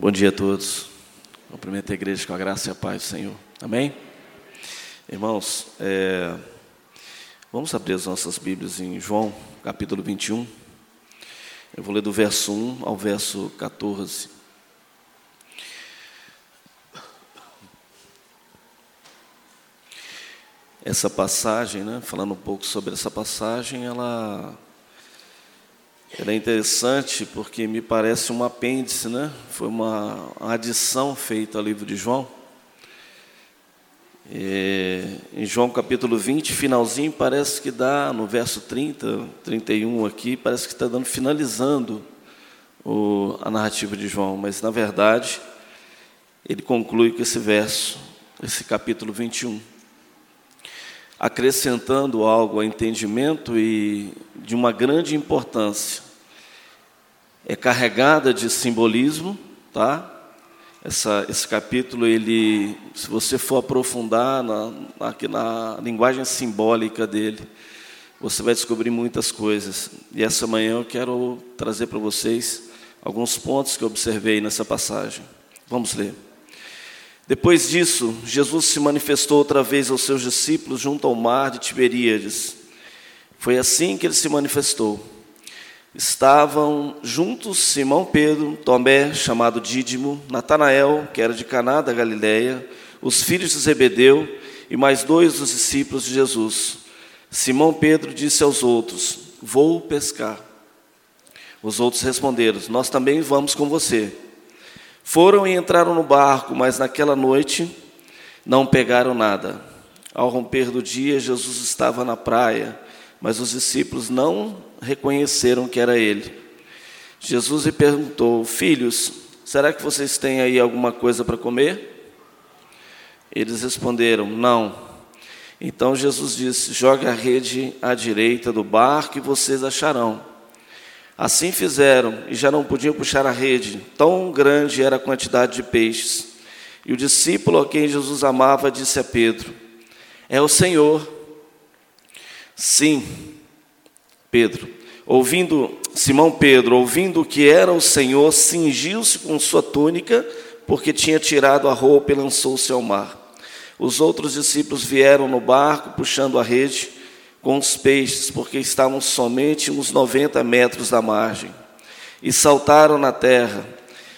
Bom dia a todos. Cumprimento a igreja com a graça e a paz do Senhor. Amém? Irmãos, é, vamos abrir as nossas Bíblias em João, capítulo 21. Eu vou ler do verso 1 ao verso 14. Essa passagem, né, falando um pouco sobre essa passagem, ela ela é interessante porque me parece um apêndice, né? Foi uma adição feita ao livro de João. É, em João capítulo 20, finalzinho, parece que dá, no verso 30, 31 aqui, parece que está dando, finalizando o, a narrativa de João, mas na verdade, ele conclui com esse verso, esse capítulo 21, acrescentando algo ao entendimento e de uma grande importância é carregada de simbolismo, tá? Essa, esse capítulo, ele, se você for aprofundar na, aqui na linguagem simbólica dele, você vai descobrir muitas coisas. E essa manhã eu quero trazer para vocês alguns pontos que eu observei nessa passagem. Vamos ler. Depois disso, Jesus se manifestou outra vez aos seus discípulos junto ao mar de Tiberíades. Foi assim que ele se manifestou estavam juntos Simão Pedro, Tomé, chamado Dídimo, Natanael, que era de Caná da Galileia, os filhos de Zebedeu e mais dois dos discípulos de Jesus. Simão Pedro disse aos outros: Vou pescar. Os outros responderam: Nós também vamos com você. Foram e entraram no barco, mas naquela noite não pegaram nada. Ao romper do dia, Jesus estava na praia, mas os discípulos não reconheceram que era ele. Jesus lhe perguntou: Filhos, será que vocês têm aí alguma coisa para comer? Eles responderam: Não. Então Jesus disse: Jogue a rede à direita do barco e vocês acharão. Assim fizeram e já não podiam puxar a rede, tão grande era a quantidade de peixes. E o discípulo a quem Jesus amava disse a Pedro: É o Senhor. Sim, Pedro, ouvindo Simão Pedro, ouvindo que era o Senhor, cingiu-se com sua túnica, porque tinha tirado a roupa e lançou-se ao mar. Os outros discípulos vieram no barco, puxando a rede com os peixes, porque estavam somente uns 90 metros da margem. E saltaram na terra.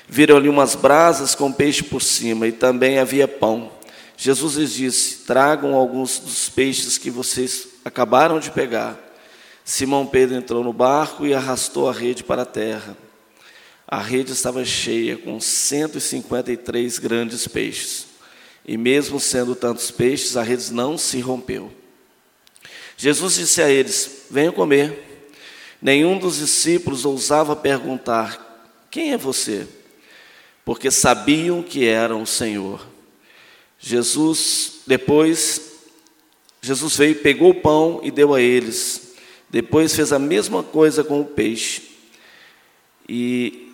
Viram ali umas brasas com peixe por cima, e também havia pão. Jesus lhes disse: Tragam alguns dos peixes que vocês acabaram de pegar. Simão Pedro entrou no barco e arrastou a rede para a terra. A rede estava cheia com 153 grandes peixes. E mesmo sendo tantos peixes, a rede não se rompeu. Jesus disse a eles: Venham comer. Nenhum dos discípulos ousava perguntar: Quem é você? Porque sabiam que era o Senhor. Jesus, depois, Jesus veio, pegou o pão e deu a eles. Depois fez a mesma coisa com o peixe. E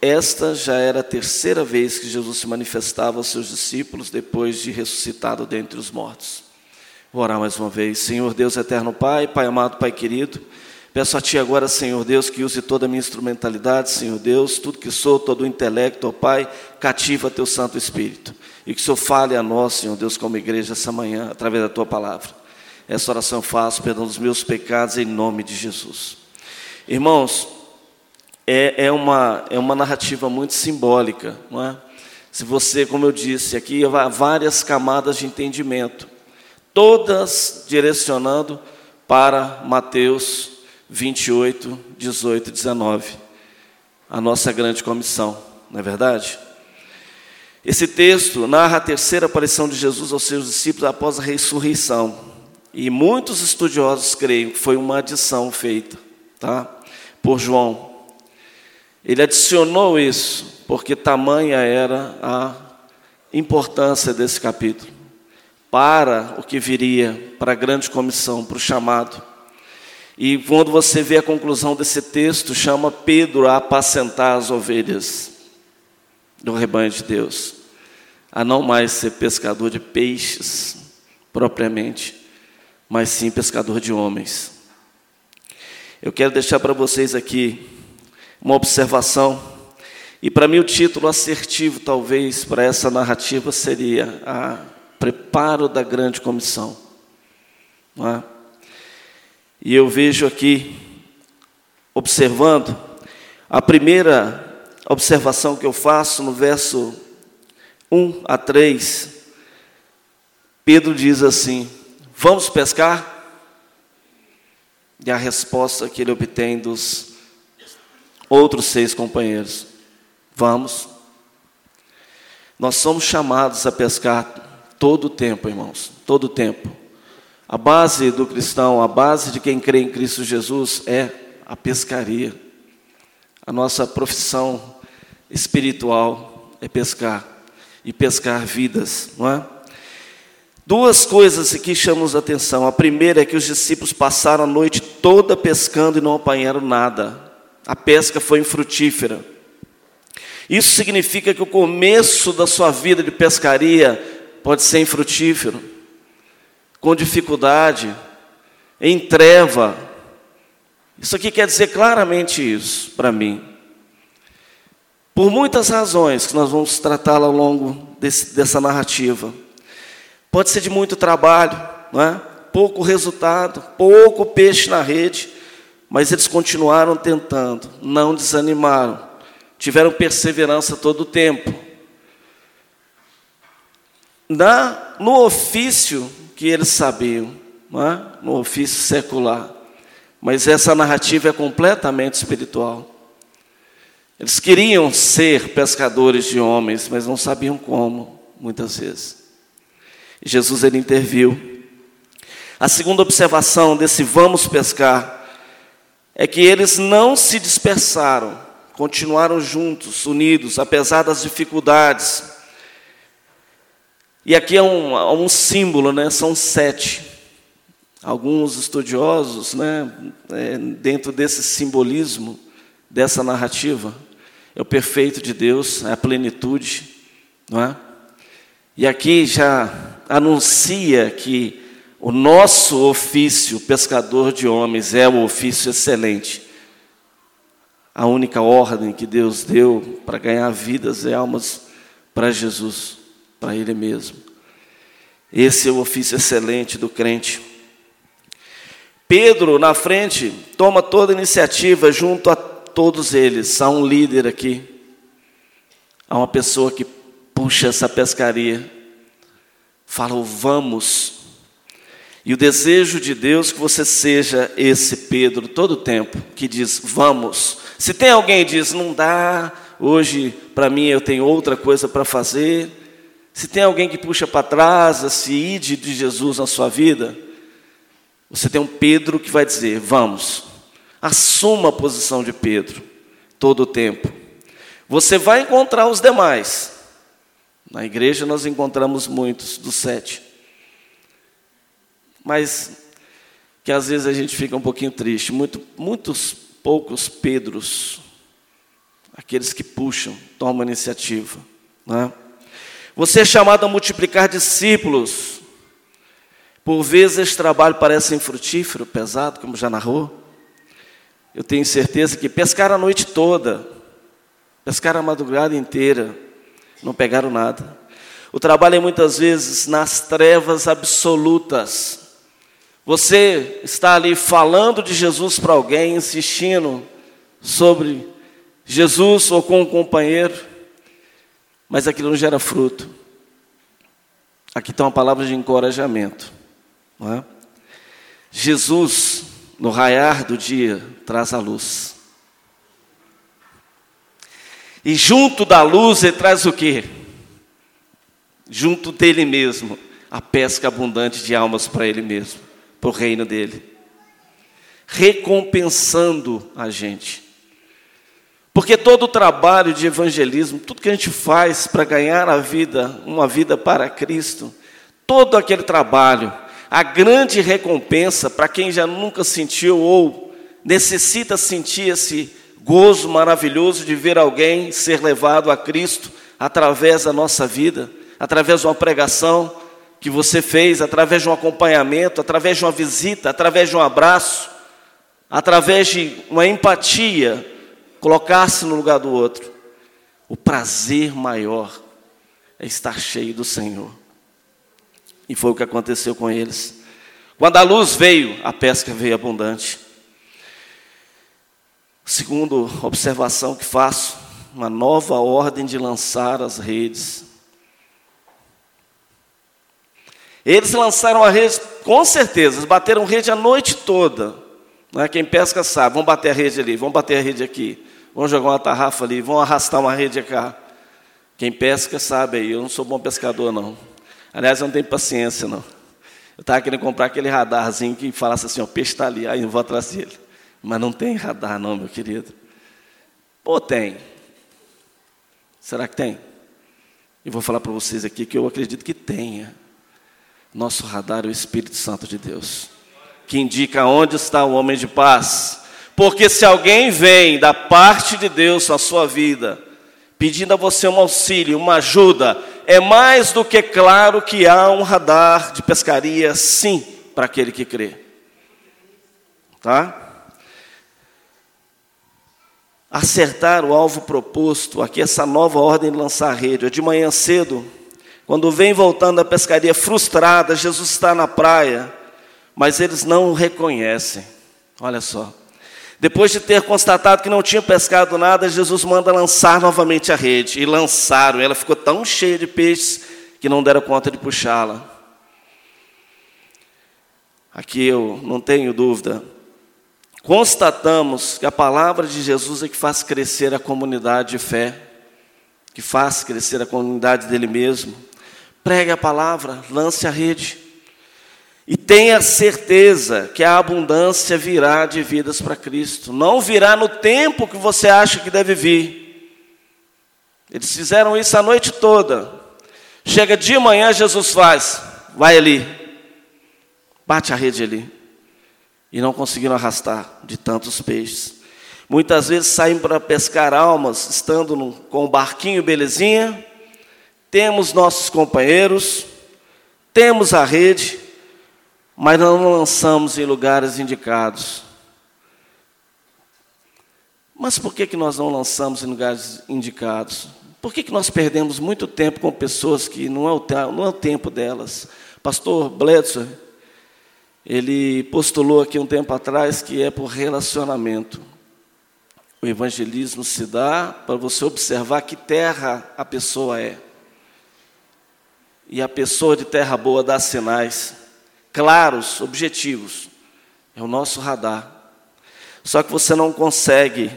esta já era a terceira vez que Jesus se manifestava aos seus discípulos depois de ressuscitado dentre os mortos. Vou orar mais uma vez. Senhor Deus eterno Pai, Pai amado, Pai querido, peço a Ti agora, Senhor Deus, que use toda a minha instrumentalidade, Senhor Deus, tudo que sou, todo o intelecto, ó Pai, cativa Teu Santo Espírito. E que o Senhor fale a nós, Senhor Deus, como igreja essa manhã, através da Tua palavra. Essa oração eu faço, perdão dos meus pecados, em nome de Jesus. Irmãos, é, é, uma, é uma narrativa muito simbólica, não é? Se você, como eu disse, aqui há várias camadas de entendimento, todas direcionando para Mateus 28, 18 e 19, a nossa grande comissão, não é verdade? Esse texto narra a terceira aparição de Jesus aos seus discípulos após a ressurreição. E muitos estudiosos creem que foi uma adição feita tá, por João. Ele adicionou isso, porque tamanha era a importância desse capítulo para o que viria, para a grande comissão, para o chamado. E quando você vê a conclusão desse texto, chama Pedro a apacentar as ovelhas do rebanho de Deus, a não mais ser pescador de peixes propriamente, mas sim pescador de homens. Eu quero deixar para vocês aqui uma observação E para mim o título assertivo, talvez, para essa narrativa seria a preparo da grande comissão. É? E eu vejo aqui, observando, a primeira observação que eu faço no verso 1 a 3, Pedro diz assim: Vamos pescar? E a resposta que ele obtém dos outros seis companheiros: Vamos. Nós somos chamados a pescar todo o tempo, irmãos, todo o tempo. A base do cristão, a base de quem crê em Cristo Jesus é a pescaria. A nossa profissão espiritual é pescar e pescar vidas, não é? Duas coisas aqui chamam a atenção. A primeira é que os discípulos passaram a noite toda pescando e não apanharam nada. A pesca foi infrutífera. Isso significa que o começo da sua vida de pescaria pode ser infrutífero, com dificuldade, em treva. Isso aqui quer dizer claramente isso para mim. Por muitas razões que nós vamos tratar ao longo desse, dessa narrativa. Pode ser de muito trabalho, não é? pouco resultado, pouco peixe na rede, mas eles continuaram tentando, não desanimaram, tiveram perseverança todo o tempo na, no ofício que eles sabiam, é? no ofício secular. Mas essa narrativa é completamente espiritual. Eles queriam ser pescadores de homens, mas não sabiam como, muitas vezes. E Jesus ele interviu. A segunda observação desse vamos pescar é que eles não se dispersaram, continuaram juntos, unidos, apesar das dificuldades, e aqui é um, um símbolo, né? são sete. Alguns estudiosos, né, é, dentro desse simbolismo, dessa narrativa, é o perfeito de Deus, é a plenitude, não é? E aqui já anuncia que o nosso ofício, pescador de homens, é o ofício excelente. A única ordem que Deus deu para ganhar vidas e almas para Jesus para Ele mesmo. Esse é o ofício excelente do crente. Pedro, na frente, toma toda a iniciativa junto a todos eles. Há um líder aqui, há uma pessoa que puxa essa pescaria, fala vamos. E o desejo de Deus é que você seja esse Pedro todo o tempo que diz vamos. Se tem alguém que diz não dá, hoje para mim eu tenho outra coisa para fazer, se tem alguém que puxa para trás esse ide de Jesus na sua vida, você tem um Pedro que vai dizer: vamos, assuma a posição de Pedro todo o tempo. Você vai encontrar os demais. Na igreja nós encontramos muitos dos sete. Mas que às vezes a gente fica um pouquinho triste. Muito, muitos poucos Pedros, aqueles que puxam, tomam iniciativa. Não é? Você é chamado a multiplicar discípulos. Por vezes esse trabalho parece infrutífero, pesado, como já narrou. Eu tenho certeza que pescaram a noite toda, pescaram a madrugada inteira, não pegaram nada. O trabalho é muitas vezes nas trevas absolutas. Você está ali falando de Jesus para alguém, insistindo sobre Jesus ou com um companheiro, mas aquilo não gera fruto. Aqui está uma palavra de encorajamento. É? Jesus, no raiar do dia, traz a luz. E junto da luz ele traz o quê? Junto dele mesmo, a pesca abundante de almas para ele mesmo, para o reino dele. Recompensando a gente. Porque todo o trabalho de evangelismo, tudo que a gente faz para ganhar a vida, uma vida para Cristo, todo aquele trabalho, a grande recompensa para quem já nunca sentiu ou necessita sentir esse gozo maravilhoso de ver alguém ser levado a Cristo através da nossa vida, através de uma pregação que você fez, através de um acompanhamento, através de uma visita, através de um abraço, através de uma empatia colocar-se no lugar do outro. O prazer maior é estar cheio do Senhor. E foi o que aconteceu com eles. Quando a luz veio, a pesca veio abundante. Segundo observação que faço, uma nova ordem de lançar as redes. Eles lançaram a rede, com certeza, eles bateram rede a noite toda. Né? Quem pesca sabe, vão bater a rede ali, vão bater a rede aqui, vão jogar uma tarrafa ali, vão arrastar uma rede cá. Quem pesca sabe aí, eu não sou bom pescador não. Aliás, eu não tenho paciência não. Eu estava querendo comprar aquele radarzinho que falasse assim, o peixe está ali, aí eu vou atrás dele. Mas não tem radar não, meu querido. Pô, tem. Será que tem? E vou falar para vocês aqui que eu acredito que tenha. Nosso radar é o Espírito Santo de Deus, que indica onde está o homem de paz. Porque se alguém vem da parte de Deus na sua vida, pedindo a você um auxílio, uma ajuda, é mais do que claro que há um radar de pescaria, sim, para aquele que crê. Tá? Acertar o alvo proposto, aqui essa nova ordem de lançar a rede. De manhã cedo, quando vem voltando da pescaria frustrada, Jesus está na praia, mas eles não o reconhecem. Olha só. Depois de ter constatado que não tinha pescado nada, Jesus manda lançar novamente a rede. E lançaram. Ela ficou tão cheia de peixes que não deram conta de puxá-la. Aqui eu não tenho dúvida. Constatamos que a palavra de Jesus é que faz crescer a comunidade de fé, que faz crescer a comunidade dele mesmo. Pregue a palavra, lance a rede. E tenha certeza que a abundância virá de vidas para Cristo. Não virá no tempo que você acha que deve vir. Eles fizeram isso a noite toda. Chega de manhã, Jesus faz, vai ali, bate a rede ali. E não conseguiram arrastar de tantos peixes. Muitas vezes saímos para pescar almas, estando no, com o barquinho belezinha, temos nossos companheiros, temos a rede, mas não lançamos em lugares indicados. Mas por que, que nós não lançamos em lugares indicados? Por que, que nós perdemos muito tempo com pessoas que não é o, não é o tempo delas? Pastor Bledsoe, ele postulou aqui um tempo atrás que é por relacionamento. O evangelismo se dá para você observar que terra a pessoa é. E a pessoa de terra boa dá sinais claros, objetivos. É o nosso radar. Só que você não consegue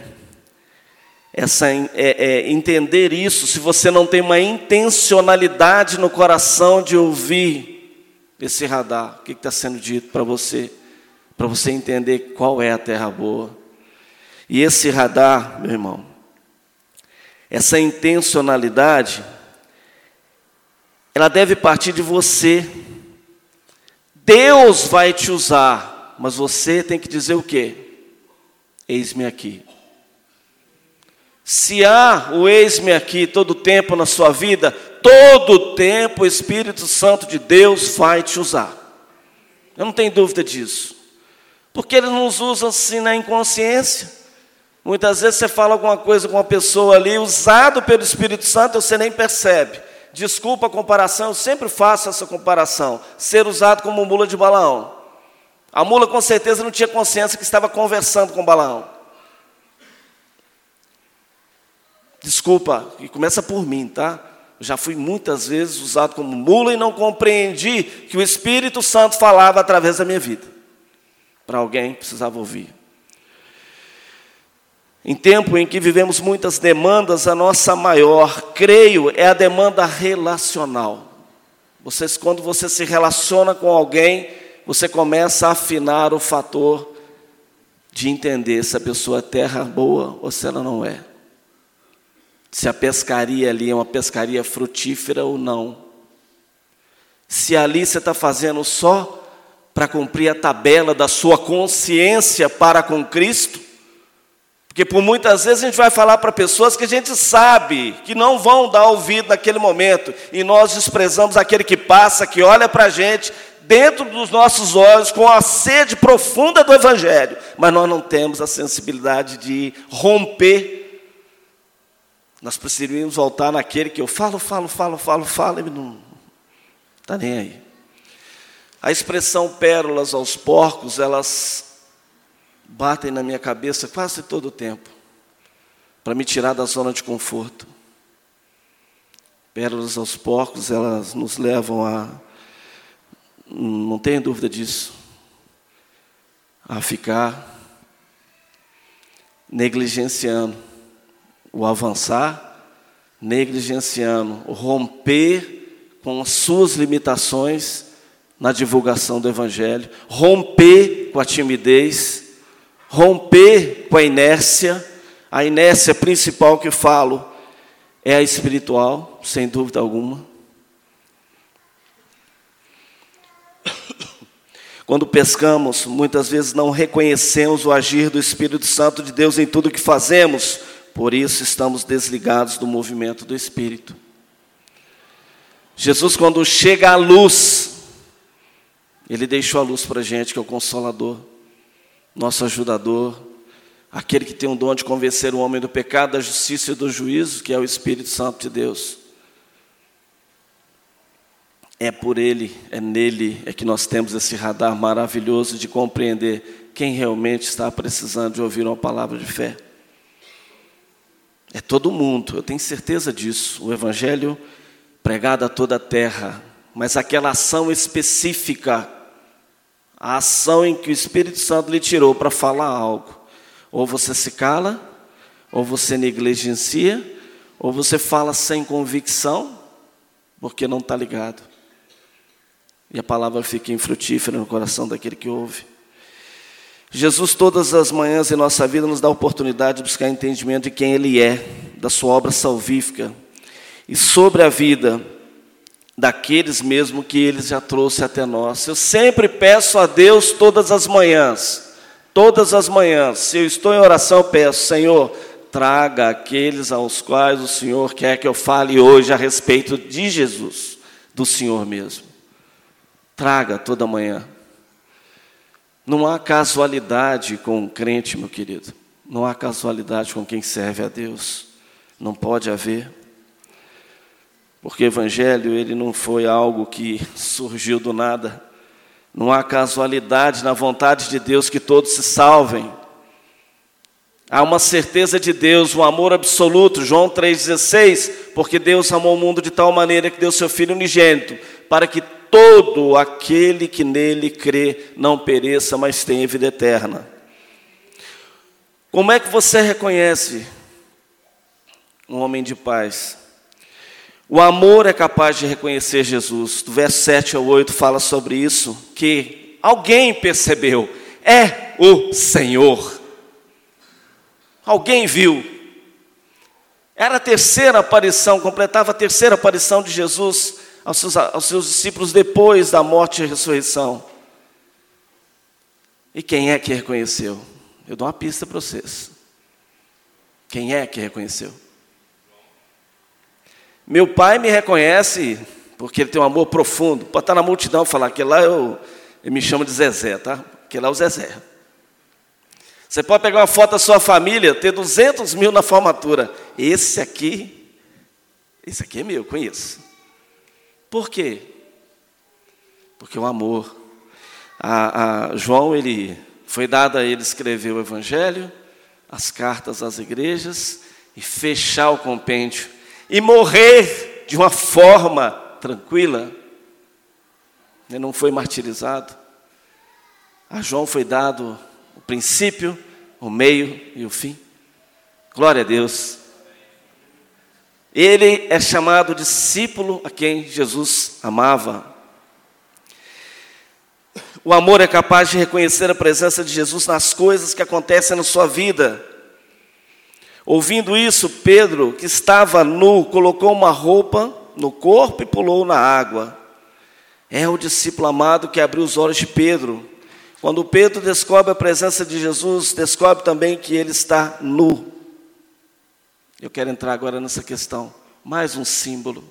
essa, é, é, entender isso se você não tem uma intencionalidade no coração de ouvir esse radar. O que está sendo dito para você? Para você entender qual é a terra boa. E esse radar, meu irmão, essa intencionalidade, ela deve partir de você Deus vai te usar, mas você tem que dizer o quê? Eis-me aqui. Se há o eis-me aqui todo o tempo na sua vida, todo o tempo o Espírito Santo de Deus vai te usar. Eu não tenho dúvida disso. Porque ele nos usa assim na inconsciência. Muitas vezes você fala alguma coisa com uma pessoa ali, usado pelo Espírito Santo, você nem percebe. Desculpa a comparação, eu sempre faço essa comparação. Ser usado como mula de Balaão. A mula com certeza não tinha consciência que estava conversando com Balaão. Desculpa, e começa por mim, tá? já fui muitas vezes usado como mula e não compreendi que o Espírito Santo falava através da minha vida. Para alguém precisava ouvir. Em tempo em que vivemos muitas demandas, a nossa maior, creio, é a demanda relacional. Vocês, quando você se relaciona com alguém, você começa a afinar o fator de entender se a pessoa é terra boa ou se ela não é. Se a pescaria ali é uma pescaria frutífera ou não. Se ali você está fazendo só para cumprir a tabela da sua consciência para com Cristo, porque por muitas vezes a gente vai falar para pessoas que a gente sabe que não vão dar ouvido naquele momento, e nós desprezamos aquele que passa, que olha para a gente dentro dos nossos olhos com a sede profunda do Evangelho, mas nós não temos a sensibilidade de romper. Nós precisamos voltar naquele que eu falo, falo, falo, falo, falo, ele não está nem aí. A expressão pérolas aos porcos, elas batem na minha cabeça quase todo o tempo, para me tirar da zona de conforto. Pérolas aos porcos, elas nos levam a, não tenho dúvida disso, a ficar negligenciando o avançar, negligenciando, o romper com as suas limitações na divulgação do Evangelho, romper com a timidez, romper com a inércia, a inércia principal que falo é a espiritual, sem dúvida alguma. Quando pescamos, muitas vezes não reconhecemos o agir do Espírito Santo de Deus em tudo que fazemos, por isso estamos desligados do movimento do Espírito. Jesus, quando chega à luz, Ele deixou a luz para a gente, que é o Consolador, nosso ajudador, aquele que tem o dom de convencer o homem do pecado, da justiça e do juízo, que é o Espírito Santo de Deus. É por Ele, é nele, é que nós temos esse radar maravilhoso de compreender quem realmente está precisando de ouvir uma palavra de fé. É todo mundo, eu tenho certeza disso. O Evangelho pregado a toda a terra, mas aquela ação específica, a ação em que o Espírito Santo lhe tirou para falar algo. Ou você se cala, ou você negligencia, ou você fala sem convicção, porque não está ligado. E a palavra fica infrutífera no coração daquele que ouve. Jesus, todas as manhãs em nossa vida, nos dá a oportunidade de buscar entendimento de quem Ele é, da Sua obra salvífica e sobre a vida daqueles mesmo que Ele já trouxe até nós. Eu sempre peço a Deus todas as manhãs, todas as manhãs, se eu estou em oração, peço, Senhor, traga aqueles aos quais o Senhor quer que eu fale hoje a respeito de Jesus, do Senhor mesmo. Traga toda manhã. Não há casualidade com o crente, meu querido. Não há casualidade com quem serve a Deus. Não pode haver. Porque o evangelho ele não foi algo que surgiu do nada. Não há casualidade na vontade de Deus que todos se salvem. Há uma certeza de Deus, um amor absoluto, João 3,16, porque Deus amou o mundo de tal maneira que deu seu Filho unigênito, para que todo aquele que nele crê não pereça, mas tenha vida eterna. Como é que você reconhece um homem de paz? O amor é capaz de reconhecer Jesus. Do verso 7 ao 8 fala sobre isso, que alguém percebeu, é o Senhor. Alguém viu. Era a terceira aparição, completava a terceira aparição de Jesus aos seus, aos seus discípulos depois da morte e ressurreição. E quem é que reconheceu? Eu dou uma pista para vocês. Quem é que reconheceu? Meu pai me reconhece porque ele tem um amor profundo. Pode estar na multidão falar que lá eu, ele me chama de Zezé, tá? Que lá é o Zezé. Você pode pegar uma foto da sua família, ter 200 mil na formatura. Esse aqui, esse aqui é meu, conheço. Por quê? Porque o amor. A, a João, ele foi dado a ele escrever o Evangelho, as cartas às igrejas e fechar o compêndio e morrer de uma forma tranquila. Ele não foi martirizado. A João foi dado o princípio, o meio e o fim. Glória a Deus. Ele é chamado discípulo a quem Jesus amava. O amor é capaz de reconhecer a presença de Jesus nas coisas que acontecem na sua vida. Ouvindo isso, Pedro, que estava nu, colocou uma roupa no corpo e pulou na água. É o discípulo amado que abriu os olhos de Pedro. Quando Pedro descobre a presença de Jesus, descobre também que ele está nu. Eu quero entrar agora nessa questão. Mais um símbolo.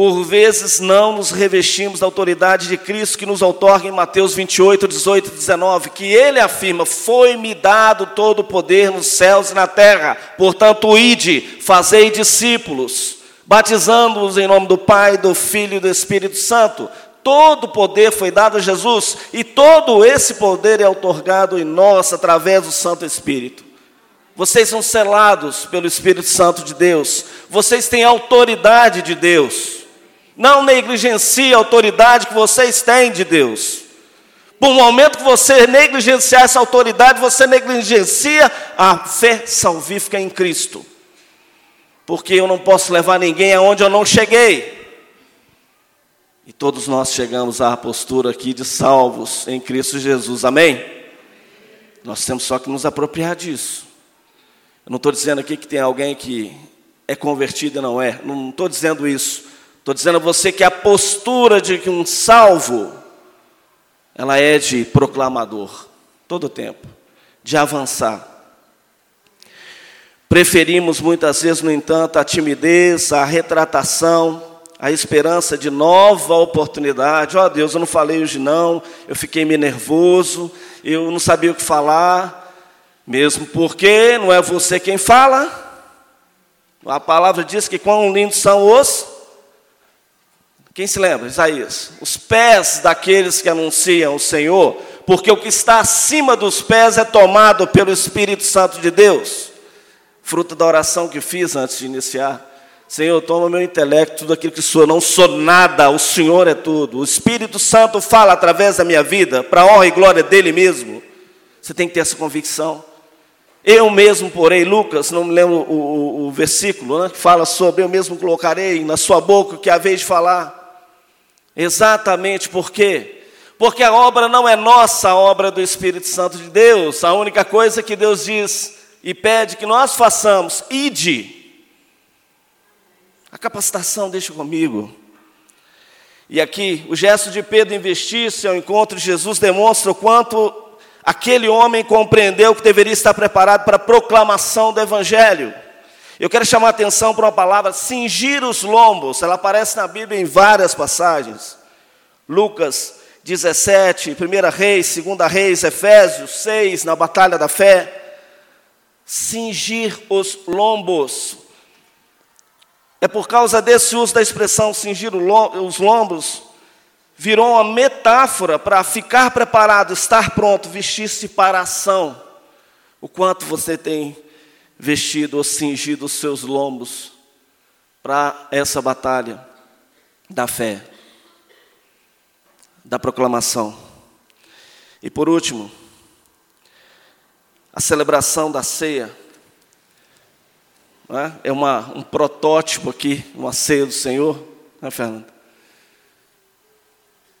Por vezes não nos revestimos da autoridade de Cristo que nos outorga em Mateus 28, 18 e 19, que ele afirma: Foi-me dado todo o poder nos céus e na terra, portanto, ide, fazei discípulos, batizando-os em nome do Pai, do Filho e do Espírito Santo. Todo o poder foi dado a Jesus e todo esse poder é outorgado em nós através do Santo Espírito. Vocês são selados pelo Espírito Santo de Deus, vocês têm autoridade de Deus. Não negligencie a autoridade que vocês têm de Deus. Por um momento que você negligenciar essa autoridade, você negligencia a fé salvífica em Cristo. Porque eu não posso levar ninguém aonde eu não cheguei. E todos nós chegamos à postura aqui de salvos em Cristo Jesus. Amém? Nós temos só que nos apropriar disso. Eu não estou dizendo aqui que tem alguém que é convertido e não é. Não estou dizendo isso. Estou dizendo a você que a postura de um salvo, ela é de proclamador, todo o tempo, de avançar. Preferimos muitas vezes, no entanto, a timidez, a retratação, a esperança de nova oportunidade. Ó oh, Deus, eu não falei hoje não, eu fiquei meio nervoso, eu não sabia o que falar, mesmo porque não é você quem fala. A palavra diz que quão lindos são os quem se lembra? Isaías. Os pés daqueles que anunciam o Senhor, porque o que está acima dos pés é tomado pelo Espírito Santo de Deus. Fruto da oração que fiz antes de iniciar. Senhor, toma meu intelecto, tudo aquilo que sou. Não sou nada, o Senhor é tudo. O Espírito Santo fala através da minha vida, para a honra e glória dele mesmo. Você tem que ter essa convicção. Eu mesmo porei, Lucas, não me lembro o, o, o versículo, né, que fala sobre eu mesmo colocarei na sua boca o que há vez de falar. Exatamente por quê? Porque a obra não é nossa, a obra do Espírito Santo de Deus. A única coisa que Deus diz e pede que nós façamos, ide. A capacitação deixa comigo. E aqui, o gesto de Pedro investir-se ao encontro de Jesus demonstra o quanto aquele homem compreendeu que deveria estar preparado para a proclamação do Evangelho. Eu quero chamar a atenção para uma palavra, cingir os lombos. Ela aparece na Bíblia em várias passagens. Lucas 17, 1 Reis, 2 Reis, Efésios 6, na batalha da fé. Cingir os lombos. É por causa desse uso da expressão cingir os lombos, virou uma metáfora para ficar preparado, estar pronto, vestir-se para a ação. O quanto você tem vestido ou cingido os seus lombos para essa batalha da fé, da proclamação. E por último, a celebração da ceia. É? é uma, um protótipo aqui, uma ceia do Senhor, né, Fernando?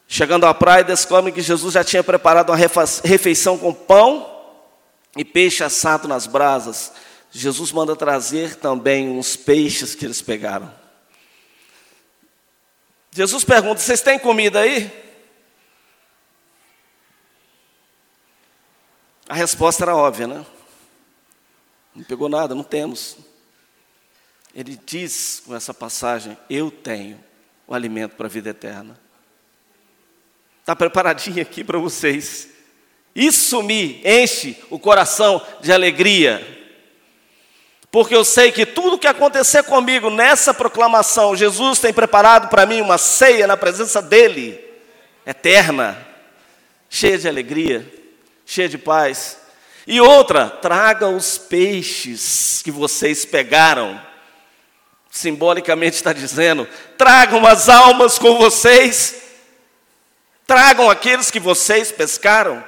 Chegando à praia, descobre que Jesus já tinha preparado uma refeição com pão e peixe assado nas brasas. Jesus manda trazer também uns peixes que eles pegaram. Jesus pergunta: Vocês têm comida aí? A resposta era óbvia, né? Não pegou nada, não temos. Ele diz com essa passagem: Eu tenho o alimento para a vida eterna. Está preparadinho aqui para vocês. Isso me enche o coração de alegria porque eu sei que tudo que acontecer comigo nessa proclamação, Jesus tem preparado para mim uma ceia na presença dEle, eterna, cheia de alegria, cheia de paz. E outra, traga os peixes que vocês pegaram, simbolicamente está dizendo, tragam as almas com vocês, tragam aqueles que vocês pescaram.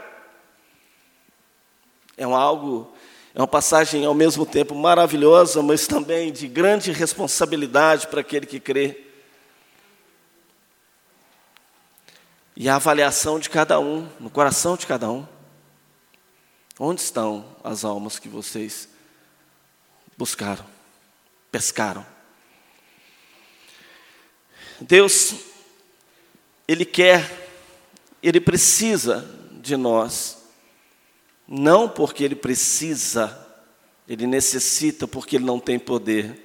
É algo é uma passagem ao mesmo tempo maravilhosa, mas também de grande responsabilidade para aquele que crê. E a avaliação de cada um, no coração de cada um. Onde estão as almas que vocês buscaram, pescaram? Deus, Ele quer, Ele precisa de nós não porque ele precisa, ele necessita porque ele não tem poder,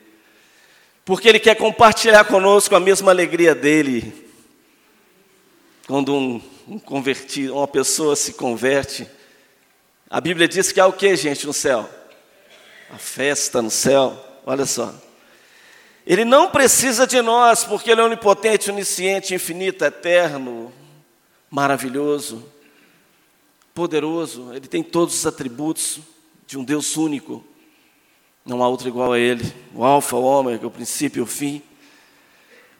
porque Ele quer compartilhar conosco a mesma alegria dele. Quando um, um convertido, uma pessoa se converte, a Bíblia diz que há o que, gente, no céu? A festa no céu, olha só. Ele não precisa de nós, porque Ele é onipotente, onisciente, infinito, eterno, maravilhoso, poderoso. Ele tem todos os atributos de um Deus único. Não há outro igual a Ele, o Alfa, o Ômega, o princípio e o fim.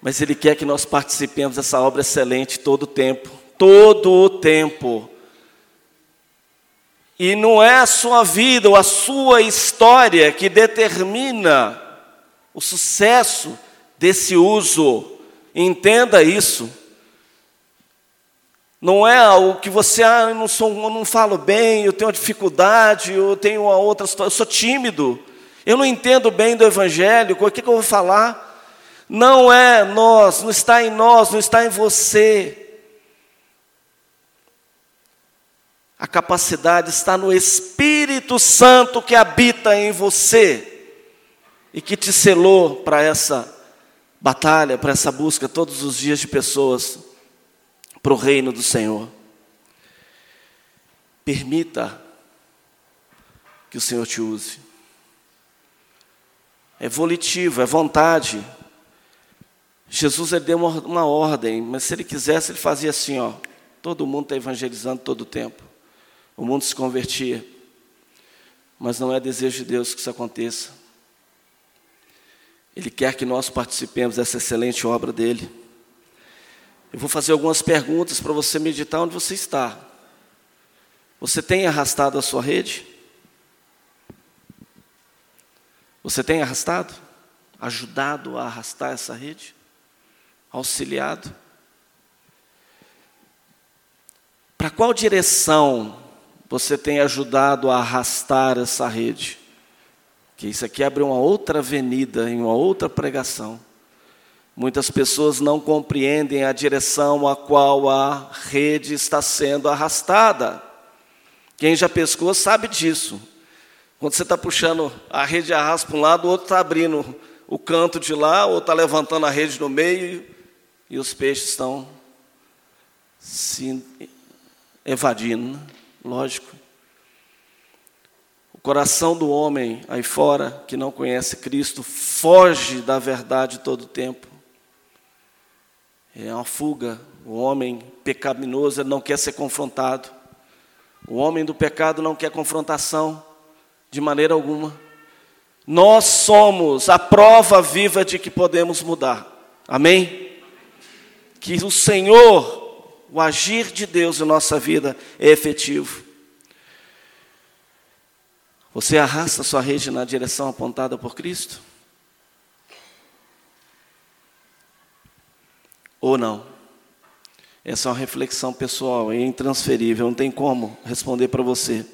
Mas Ele quer que nós participemos dessa obra excelente todo o tempo, todo o tempo. E não é a sua vida ou a sua história que determina o sucesso desse uso. Entenda isso. Não é o que você, ah, eu não, sou, eu não falo bem, eu tenho uma dificuldade, eu tenho uma outra situação, eu sou tímido. Eu não entendo bem do Evangelho, o que, que eu vou falar? Não é nós, não está em nós, não está em você. A capacidade está no Espírito Santo que habita em você e que te selou para essa batalha, para essa busca todos os dias de pessoas para o reino do Senhor. Permita que o Senhor te use é volitivo, é vontade. Jesus ele deu uma, uma, ordem, mas se ele quisesse, ele fazia assim, ó. Todo mundo está evangelizando todo o tempo. O mundo se convertia. Mas não é desejo de Deus que isso aconteça. Ele quer que nós participemos dessa excelente obra dele. Eu vou fazer algumas perguntas para você meditar onde você está. Você tem arrastado a sua rede? Você tem arrastado? Ajudado a arrastar essa rede? Auxiliado? Para qual direção você tem ajudado a arrastar essa rede? Que isso aqui abre uma outra avenida em uma outra pregação. Muitas pessoas não compreendem a direção a qual a rede está sendo arrastada. Quem já pescou sabe disso. Quando você está puxando a rede arrasta para um lado, o outro está abrindo o canto de lá, ou está levantando a rede no meio, e os peixes estão se evadindo, né? lógico. O coração do homem aí fora, que não conhece Cristo, foge da verdade todo o tempo. É uma fuga. O homem pecaminoso não quer ser confrontado. O homem do pecado não quer confrontação. De maneira alguma. Nós somos a prova viva de que podemos mudar. Amém? Que o Senhor, o agir de Deus em nossa vida é efetivo. Você arrasta sua rede na direção apontada por Cristo? Ou não? Essa é uma reflexão pessoal, é intransferível, não tem como responder para você.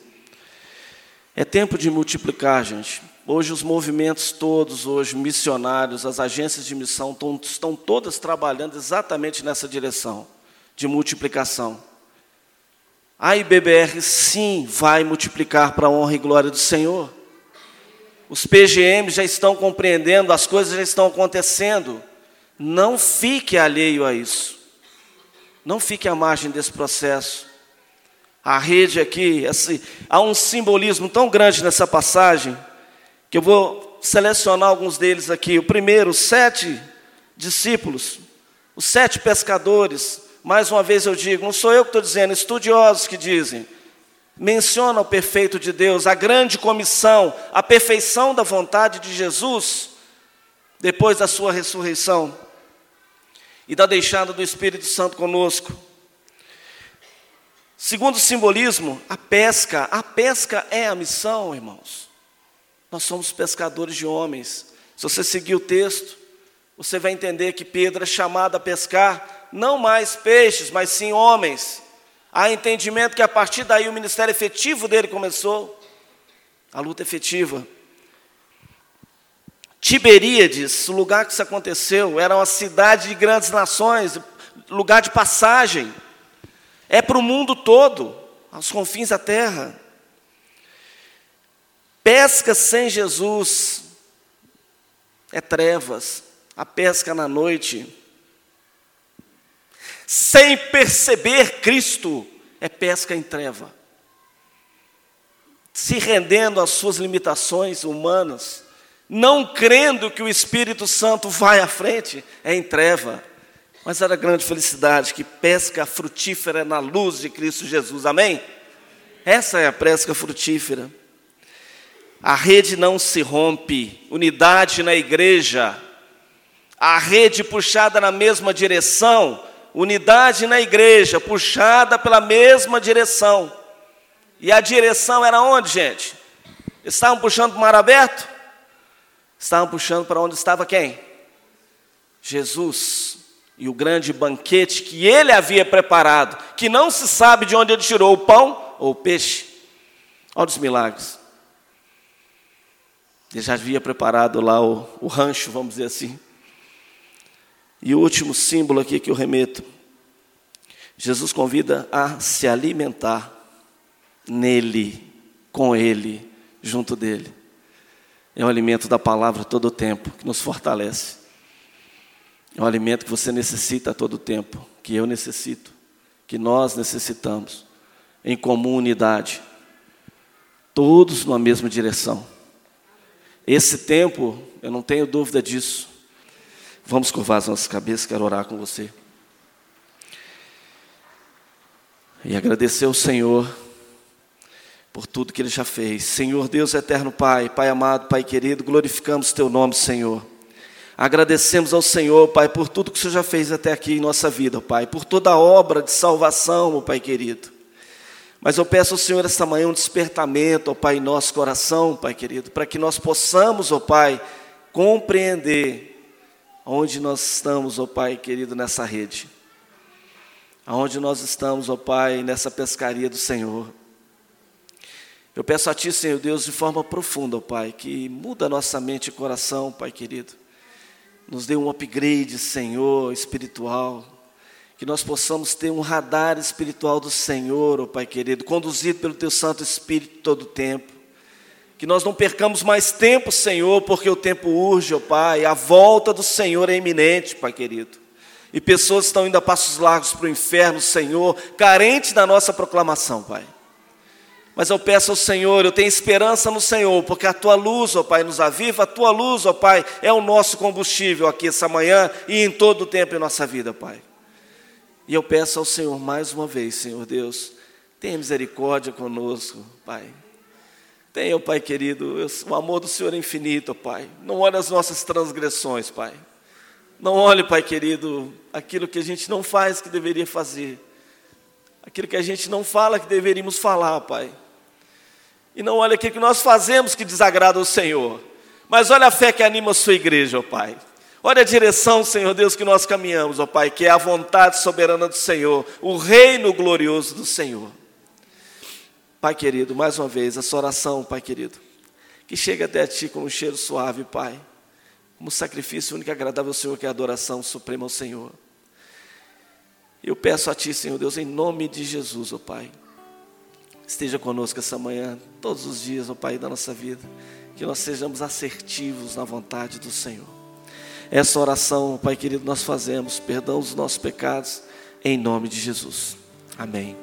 É tempo de multiplicar, gente. Hoje os movimentos todos, hoje missionários, as agências de missão estão, estão todas trabalhando exatamente nessa direção de multiplicação. A IBBR sim vai multiplicar para a honra e glória do Senhor. Os PGMs já estão compreendendo, as coisas já estão acontecendo. Não fique alheio a isso. Não fique à margem desse processo a rede aqui, esse, há um simbolismo tão grande nessa passagem, que eu vou selecionar alguns deles aqui. O primeiro, os sete discípulos, os sete pescadores, mais uma vez eu digo, não sou eu que estou dizendo, estudiosos que dizem, menciona o perfeito de Deus, a grande comissão, a perfeição da vontade de Jesus, depois da sua ressurreição e da deixada do Espírito Santo conosco. Segundo o simbolismo, a pesca. A pesca é a missão, irmãos. Nós somos pescadores de homens. Se você seguir o texto, você vai entender que Pedro é chamado a pescar não mais peixes, mas sim homens. Há entendimento que a partir daí o ministério efetivo dele começou, a luta efetiva. Tiberíades, o lugar que isso aconteceu, era uma cidade de grandes nações, lugar de passagem é para o mundo todo, aos confins da terra. Pesca sem Jesus é trevas, a pesca na noite. Sem perceber Cristo, é pesca em treva. Se rendendo às suas limitações humanas, não crendo que o Espírito Santo vai à frente, é em treva. Mas era grande felicidade que pesca frutífera na luz de Cristo Jesus. Amém? Essa é a pesca frutífera. A rede não se rompe, unidade na igreja. A rede puxada na mesma direção, unidade na igreja, puxada pela mesma direção. E a direção era onde, gente? Estavam puxando para o mar aberto? Estavam puxando para onde estava quem? Jesus e o grande banquete que ele havia preparado, que não se sabe de onde ele tirou o pão ou o peixe. Olha os milagres. Ele já havia preparado lá o, o rancho, vamos dizer assim. E o último símbolo aqui que eu remeto. Jesus convida a se alimentar nele, com ele, junto dele. É o alimento da palavra todo o tempo, que nos fortalece. É um alimento que você necessita todo tempo, que eu necessito, que nós necessitamos, em comunidade, todos numa mesma direção. Esse tempo, eu não tenho dúvida disso. Vamos curvar as nossas cabeças, quero orar com você. E agradecer ao Senhor por tudo que Ele já fez. Senhor Deus eterno Pai, Pai amado, Pai querido, glorificamos Teu nome, Senhor. Agradecemos ao Senhor, Pai, por tudo que o Senhor já fez até aqui em nossa vida, Pai, por toda a obra de salvação, Pai querido. Mas eu peço ao Senhor esta manhã um despertamento, ó Pai, em nosso coração, Pai querido, para que nós possamos, ó Pai, compreender onde nós estamos, ó Pai querido, nessa rede. Aonde nós estamos, ó Pai, nessa pescaria do Senhor. Eu peço a Ti, Senhor Deus, de forma profunda, ó Pai, que muda nossa mente e coração, Pai querido nos dê um upgrade, Senhor, espiritual. Que nós possamos ter um radar espiritual do Senhor, oh Pai querido, conduzido pelo Teu Santo Espírito todo o tempo. Que nós não percamos mais tempo, Senhor, porque o tempo urge, ó oh Pai. A volta do Senhor é iminente, Pai querido. E pessoas estão indo a passos largos para o inferno, Senhor, carentes da nossa proclamação, Pai. Mas eu peço ao Senhor, eu tenho esperança no Senhor, porque a tua luz, ó Pai, nos aviva, a tua luz, ó Pai, é o nosso combustível aqui essa manhã e em todo o tempo em nossa vida, Pai. E eu peço ao Senhor mais uma vez, Senhor Deus, tenha misericórdia conosco, Pai. Tenha, Pai querido, o amor do Senhor é infinito, Pai. Não olhe as nossas transgressões, Pai. Não olhe, Pai querido, aquilo que a gente não faz que deveria fazer. Aquilo que a gente não fala que deveríamos falar, Pai. E não olha aquilo que nós fazemos que desagrada o Senhor. Mas olha a fé que anima a sua igreja, ó Pai. Olha a direção, Senhor Deus, que nós caminhamos, ó Pai, que é a vontade soberana do Senhor, o reino glorioso do Senhor. Pai querido, mais uma vez, essa oração, Pai querido, que chega até a Ti como um cheiro suave, Pai, como sacrifício único e agradável ao Senhor, que é a adoração suprema ao Senhor. Eu peço a Ti, Senhor Deus, em nome de Jesus, ó Pai, esteja conosco essa manhã, todos os dias, ó Pai, da nossa vida, que nós sejamos assertivos na vontade do Senhor. Essa oração, Pai querido, nós fazemos, perdão os nossos pecados, em nome de Jesus. Amém.